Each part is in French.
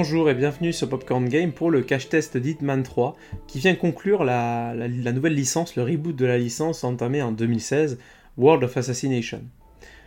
Bonjour et bienvenue sur Popcorn Game pour le cache test d'Hitman 3 qui vient conclure la, nouvelle licence, le reboot de la licence entamée en 2016, World of Assassination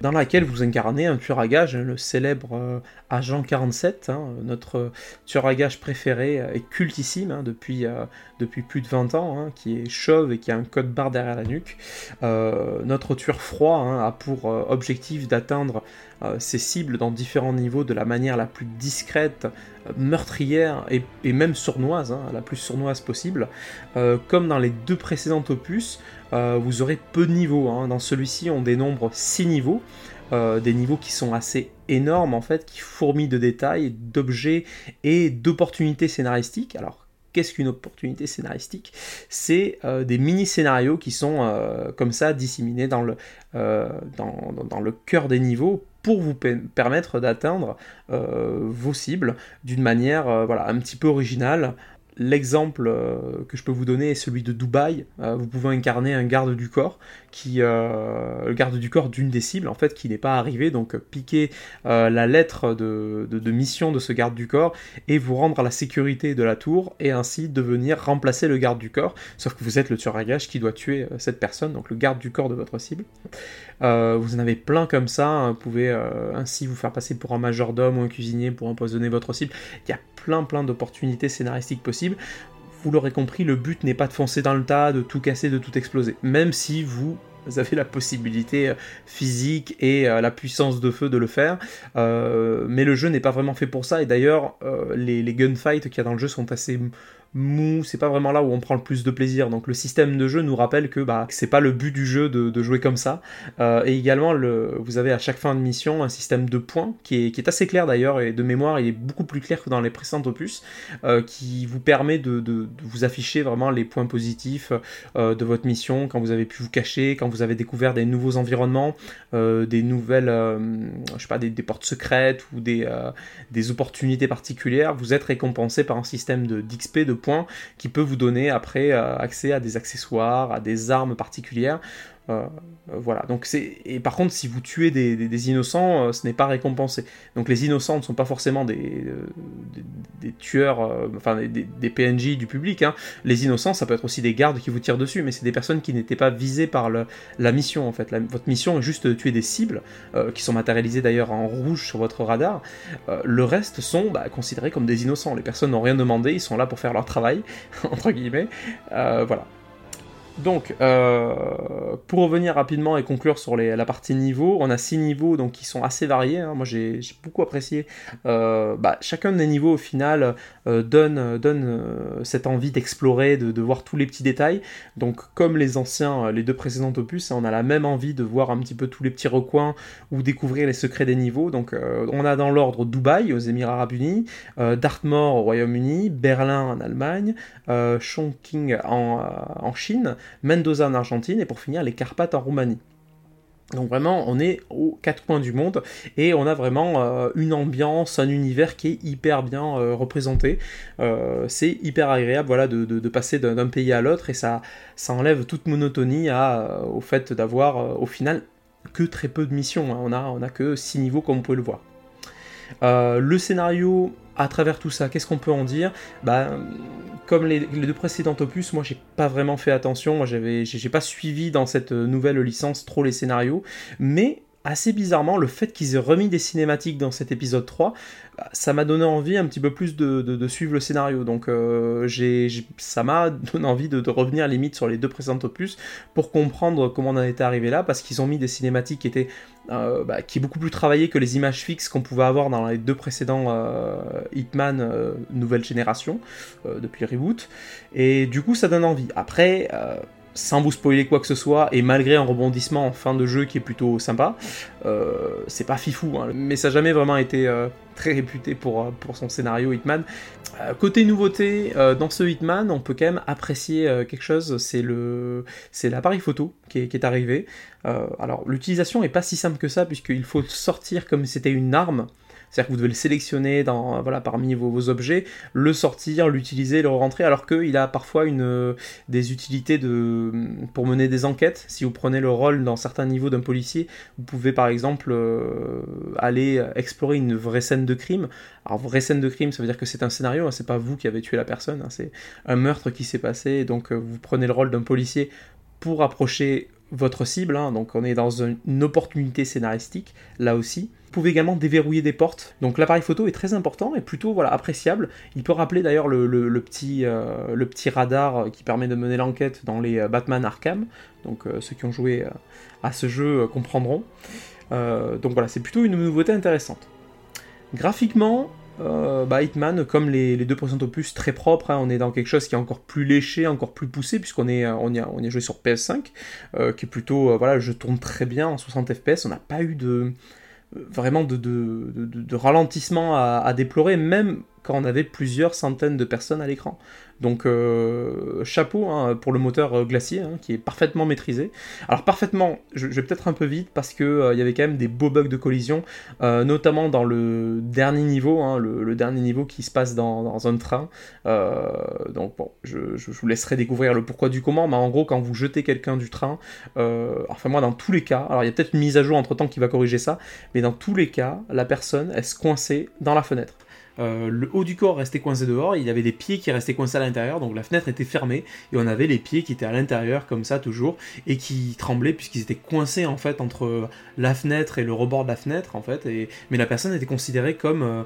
dans laquelle vous incarnez un tueur à gage, hein, le célèbre euh, Agent 47, hein, notre tueur à gage préféré et cultissime hein, depuis, euh, plus de 20 ans, qui est chauve et qui a un code barre derrière la nuque. Euh, notre tueur froid a pour objectif d'atteindre ses cibles dans différents niveaux de la manière la plus discrète, meurtrière et même sournoise, la plus sournoise possible. comme dans les deux précédents opus, euh, vous aurez peu de niveaux. Hein. Dans celui-ci, on dénombre 6 niveaux. Euh, des niveaux qui sont assez énormes en fait, qui fourmillent de détails, d'objets et d'opportunités scénaristiques. Alors, qu'est-ce qu'une opportunité scénaristique? C'est euh, des mini-scénarios qui sont comme ça disséminés dans le, cœur des niveaux pour vous permettre d'atteindre vos cibles d'une manière un petit peu originale, L'exemple euh, que je peux vous donner est celui de Dubaï. Euh, vous pouvez incarner un garde du corps, qui, euh, le garde du corps d'une des cibles, en fait, qui n'est pas arrivé, donc piquer la lettre de, mission de ce garde du corps et vous rendre à la sécurité de la tour et ainsi devenir remplacer le garde du corps. Sauf que vous êtes le tueur à gage qui doit tuer cette personne, donc le garde du corps de votre cible. vous en avez plein comme ça. Hein. Vous pouvez ainsi vous faire passer pour un majordome ou un cuisinier pour empoisonner votre cible. Il y a plein plein d'opportunités scénaristiques possibles. Vous l'aurez compris, le but n'est pas de foncer dans le tas, de tout casser, de tout exploser. Même si vous avez la possibilité euh, physique et euh, la puissance de feu de le faire. Euh, mais le jeu n'est pas vraiment fait pour ça. Et d'ailleurs, les, les gunfights qu'il y a dans le jeu sont assez mou, c'est pas vraiment là où on prend le plus de plaisir. Donc le système de jeu nous rappelle que bah, c'est pas le but du jeu de, jouer comme ça. Euh, et également, le, vous avez à chaque fin de mission un système de points qui est, assez clair d'ailleurs, et de mémoire, il est beaucoup plus clair que dans les précédents opus, euh, qui vous permet de, vous afficher vraiment les points positifs euh, de votre mission, quand vous avez pu vous cacher, quand vous avez découvert des nouveaux environnements, des nouvelles, je sais pas, des, des, portes secrètes ou des, des opportunités particulières, vous êtes récompensé par un système d'XP, de points qui peut vous donner après euh, accès à des accessoires, à des armes particulières. Euh, voilà, donc c'est. Et par contre, si vous tuez des, innocents, euh, ce n'est pas récompensé. Donc les innocents ne sont pas forcément des, des, tueurs, enfin des, PNJ du public. Hein. Les innocents, ça peut être aussi des gardes qui vous tirent dessus, mais c'est des personnes qui n'étaient pas visées par la mission en fait. votre mission est juste de tuer des cibles, qui sont matérialisées d'ailleurs en rouge sur votre radar. le reste sont bah, considérés comme des innocents. Les personnes n'ont rien demandé, ils sont là pour faire leur travail, entre guillemets. voilà. Donc, euh, pour revenir rapidement et conclure sur la partie niveau, on a six niveaux donc qui sont assez variés. Hein. Moi, j'ai beaucoup apprécié. Euh, bah, chacun des niveaux, au final, euh, donne, cette envie d'explorer, de, voir tous les petits détails. Donc, comme les anciens, les deux précédents opus, on a la même envie de voir un petit peu tous les petits recoins ou découvrir les secrets des niveaux. Donc, on a dans l'ordre Dubaï aux Émirats Arabes Unis, Dartmoor au Royaume-Uni, Berlin en Allemagne, Chongqing en Chine. Mendoza en Argentine et pour finir les Carpates en Roumanie. Donc vraiment, on est aux quatre coins du monde et on a vraiment euh, une ambiance, un univers qui est hyper bien euh, représenté. Euh, c'est hyper agréable, voilà, de, passer d'un pays à l'autre et ça, ça enlève toute monotonie au fait d'avoir, au final, que très peu de missions. Hein. On a, on a que six niveaux comme vous pouvez le voir. le scénario à travers tout ça, qu'est-ce qu'on peut en dire? Bah, Comme les, deux précédents opus, moi j'ai pas vraiment fait attention, moi j'avais, j'ai pas suivi dans cette nouvelle licence trop les scénarios, mais assez bizarrement, le fait qu'ils aient remis des cinématiques dans cet épisode 3, bah, ça m'a donné envie un petit peu plus de, suivre le scénario. Donc euh, j'ai, ça m'a donné envie de, revenir limite sur les deux précédents opus pour comprendre comment on en était arrivé là, parce qu'ils ont mis des cinématiques qui étaient euh, bah, qui est beaucoup plus travaillé que les images fixes qu'on pouvait avoir dans les deux précédents euh, Hitman nouvelle génération depuis reboot. Et du coup, ça donne envie. Après sans vous spoiler quoi que ce soit, et malgré un rebondissement en fin de jeu qui est plutôt sympa, euh, c'est pas fifou, hein, mais ça n'a jamais vraiment été euh, très réputé pour, euh, pour son scénario Hitman. côté nouveauté, dans ce Hitman, on peut quand même apprécier quelque chose, c'est l'appareil photo qui est, qui arrivé. alors l'utilisation est pas si simple que ça, puisqu'il faut sortir comme c'était une arme C'est-à-dire que vous devez le sélectionner dans, voilà, parmi vos, objets, le sortir, l'utiliser, le rentrer, alors qu'il a parfois une, des utilités de, pour mener des enquêtes. Si vous prenez le rôle dans certains niveaux d'un policier, vous pouvez par exemple aller explorer une vraie scène de crime. Alors, vraie scène de crime, ça veut dire que c'est un scénario, hein, c'est pas vous qui avez tué la personne, hein, c'est un meurtre qui s'est passé, donc vous prenez le rôle d'un policier pour approcher votre cible, hein. donc on est dans une opportunité scénaristique là aussi. Vous pouvez également déverrouiller des portes, donc l'appareil photo est très important et plutôt voilà, appréciable. Il peut rappeler d'ailleurs le, petit, euh, le petit radar qui permet de mener l'enquête dans les euh, Batman Arkham, donc euh, ceux qui ont joué à ce jeu comprendront. donc voilà, c'est plutôt une nouveauté intéressante. Graphiquement, euh, bah, Hitman, comme les, deux précédents opus, très propre, hein, on est dans quelque chose qui est encore plus léché, encore plus poussé, puisqu'on est, on y, a, joué sur PS5, euh, qui est plutôt, euh, voilà, je tourne très bien en 60 FPS, on n'a pas eu de vraiment de, ralentissement à, déplorer, même on avait plusieurs centaines de personnes à l'écran. Donc euh, chapeau hein, pour le moteur euh, glacier hein, qui est parfaitement maîtrisé. Alors parfaitement, je, vais peut-être un peu vite parce que euh, il y avait quand même des beaux bugs de collision, notamment dans le dernier niveau, hein, le, dernier niveau qui se passe dans, un train. donc bon, je, vous laisserai découvrir le pourquoi du comment, mais en gros quand vous jetez quelqu'un du train, enfin moi dans tous les cas, alors il y a peut-être une mise à jour entre temps qui va corriger ça, mais dans tous les cas, la personne est coincée dans la fenêtre. Euh, le haut du corps restait coincé dehors, il y avait les pieds qui restaient coincés à l'intérieur, donc la fenêtre était fermée, et on avait les pieds qui étaient à l'intérieur comme ça toujours, et qui tremblaient puisqu'ils étaient coincés en fait entre la fenêtre et le rebord de la fenêtre en fait, et... mais la personne était considérée comme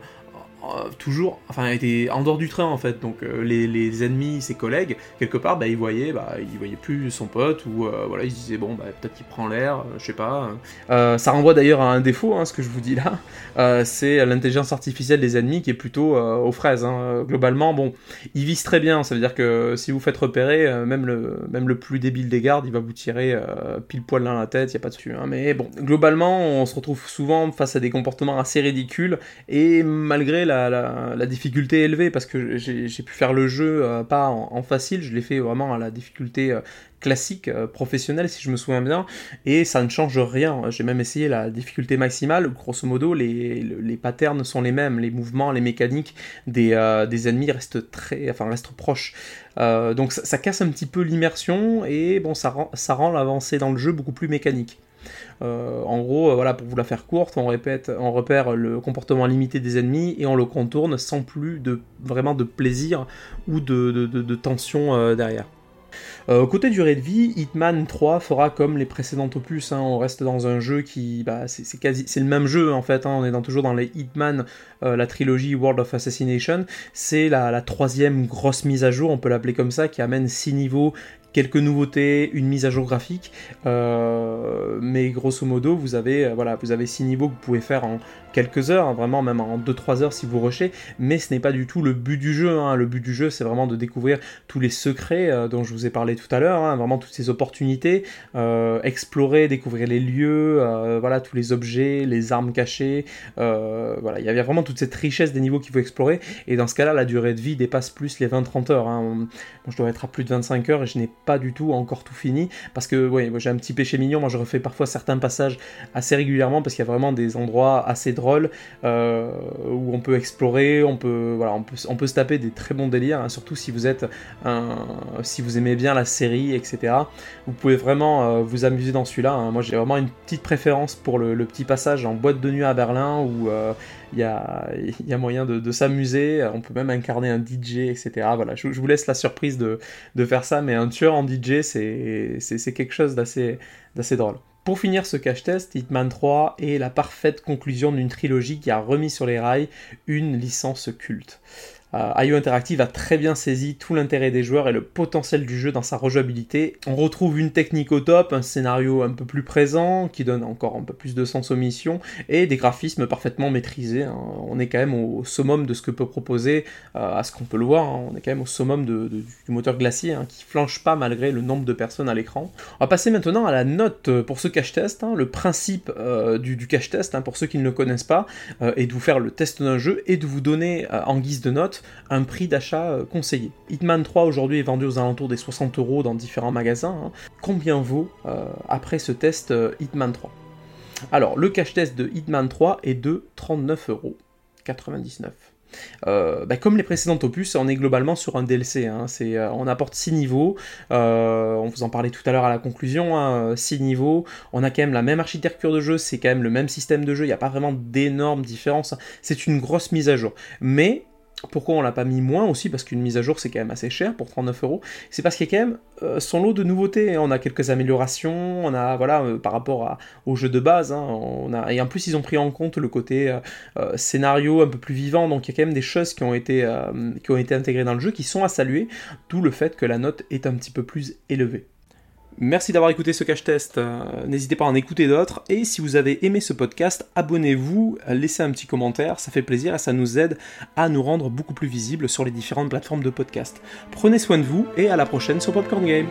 euh, toujours, enfin, était en dehors du train en fait. Donc euh, les, ennemis, ses collègues, quelque part, bah, ils voyaient, bah, ils voyaient plus son pote ou euh, voilà, ils se disaient bon, bah, peut-être qu'il prend l'air, je sais pas. ça renvoie d'ailleurs à un défaut, hein, ce que je vous dis là, c'est l'intelligence artificielle des ennemis qui est plutôt aux fraises. Hein. Globalement, bon, ils visent très bien. Ça veut dire que si vous faites repérer, même le même le plus débile des gardes, il va vous tirer pile poil dans la tête. Il y a pas de dessus. Hein. Mais bon, globalement, on se retrouve souvent face à des comportements assez ridicules et malgré la la, difficulté élevée parce que j'ai pu faire le jeu euh, pas en, facile, je l'ai fait vraiment à la difficulté euh, classique, euh, professionnelle si je me souviens bien, et ça ne change rien. J'ai même essayé la difficulté maximale, grosso modo les, patterns sont les mêmes, les mouvements, les mécaniques des, ennemis restent très, enfin restent proches. donc ça, ça, casse un petit peu l'immersion et bon ça rend, ça rend l'avancée dans le jeu beaucoup plus mécanique. Euh, en gros, euh, voilà, pour vous la faire courte, on répète, on repère le comportement limité des ennemis et on le contourne sans plus de vraiment de plaisir ou de, tension euh, côté durée de vie, Hitman 3 fera comme les précédents opus, hein. on reste dans un jeu qui, bah, c'est le même jeu en fait, hein. on est toujours dans les Hitman, la trilogie World of Assassination, c'est la, troisième grosse mise à jour, on peut l'appeler comme ça, qui amène 6 niveaux, quelques nouveautés, une mise à jour graphique, euh, mais grosso modo vous avez euh, voilà vous avez six niveaux que vous pouvez faire en quelques heures, hein, vraiment même en 2-3 heures si vous rushez, mais ce n'est pas du tout le but du jeu. Le but du jeu c'est vraiment de découvrir tous les secrets euh, dont je vous ai parlé tout à l'heure, hein, vraiment toutes ces opportunités, explorer, découvrir les lieux, voilà tous les objets, les armes cachées, voilà il y a vraiment toute cette richesse des niveaux qu'il faut explorer, et dans ce cas-là la durée de vie dépasse plus les 20-30 heures. je dois être à plus de 25 heures et je n'ai pas du tout encore tout fini parce que ouais, j'ai un petit péché mignon. Moi, je refais parfois certains passages assez régulièrement parce qu'il y a vraiment des endroits assez drôles euh, où on peut explorer, on peut voilà, on peut, on peut se taper des très bons délires, hein, surtout si vous êtes un, si vous aimez bien la série, etc. Vous pouvez vraiment euh, vous amuser dans celui-là. Hein. Moi, j'ai vraiment une petite préférence pour le, petit passage en boîte de nuit à Berlin où euh, il y, a, moyen de, s'amuser. On peut même incarner un DJ, etc. Voilà, je, vous laisse la surprise de, de faire ça, mais un tueur en DJ, c'est quelque chose d'assez drôle. Pour finir ce cache-test, Hitman 3 est la parfaite conclusion d'une trilogie qui a remis sur les rails une licence culte. Euh, IO Interactive a très bien saisi tout l'intérêt des joueurs et le potentiel du jeu dans sa rejouabilité. On retrouve une technique au top, un scénario un peu plus présent, qui donne encore un peu plus de sens aux missions, et des graphismes parfaitement maîtrisés. Hein. On est quand même au summum de ce que peut proposer, euh, à ce qu'on peut le voir, hein. on est quand même au summum du moteur glacier, hein, qui flanche pas malgré le nombre de personnes à l'écran. On va passer maintenant à la note pour ce cache-test. Le principe euh, du, du cache-test, pour ceux qui ne le connaissent pas, est de vous faire le test d'un jeu et de vous donner en guise de note un prix d'achat euh, conseillé. Hitman 3 aujourd'hui est vendu aux alentours des 60 euros dans différents magasins. Hein. Combien vaut euh, après ce test euh, Hitman 3 Alors le cache test de Hitman 3 est de 39 euros. 9,99. Euh, bah, comme les précédents opus, on est globalement sur un DLC. Hein. On apporte 6 niveaux. On vous en parlait tout à l'heure à la conclusion. 6 hein. niveaux. On a quand même la même architecture de jeu. C'est quand même le même système de jeu. Il n'y a pas vraiment d'énormes différences. C'est une grosse mise à jour. Mais pourquoi on l'a pas mis moins aussi Parce qu'une mise à jour c'est quand même assez cher pour 39 euros. C'est parce qu'il y a quand même euh, son lot de nouveautés. On a quelques améliorations, on a voilà euh, par rapport au jeu de base. Hein, et en plus ils ont pris en compte le côté euh, scénario un peu plus vivant. Donc il y a quand même des choses qui ont été qui ont été intégrées dans le jeu qui sont à saluer. D'où le fait que la note est un petit peu plus élevée. Merci d'avoir écouté ce cache test. Euh, n'hésitez pas à en écouter d'autres. Et si vous avez aimé ce podcast, abonnez-vous, laissez un petit commentaire, ça fait plaisir et ça nous aide à nous rendre beaucoup plus visibles sur les différentes plateformes de podcast. Prenez soin de vous et à la prochaine sur Popcorn Game.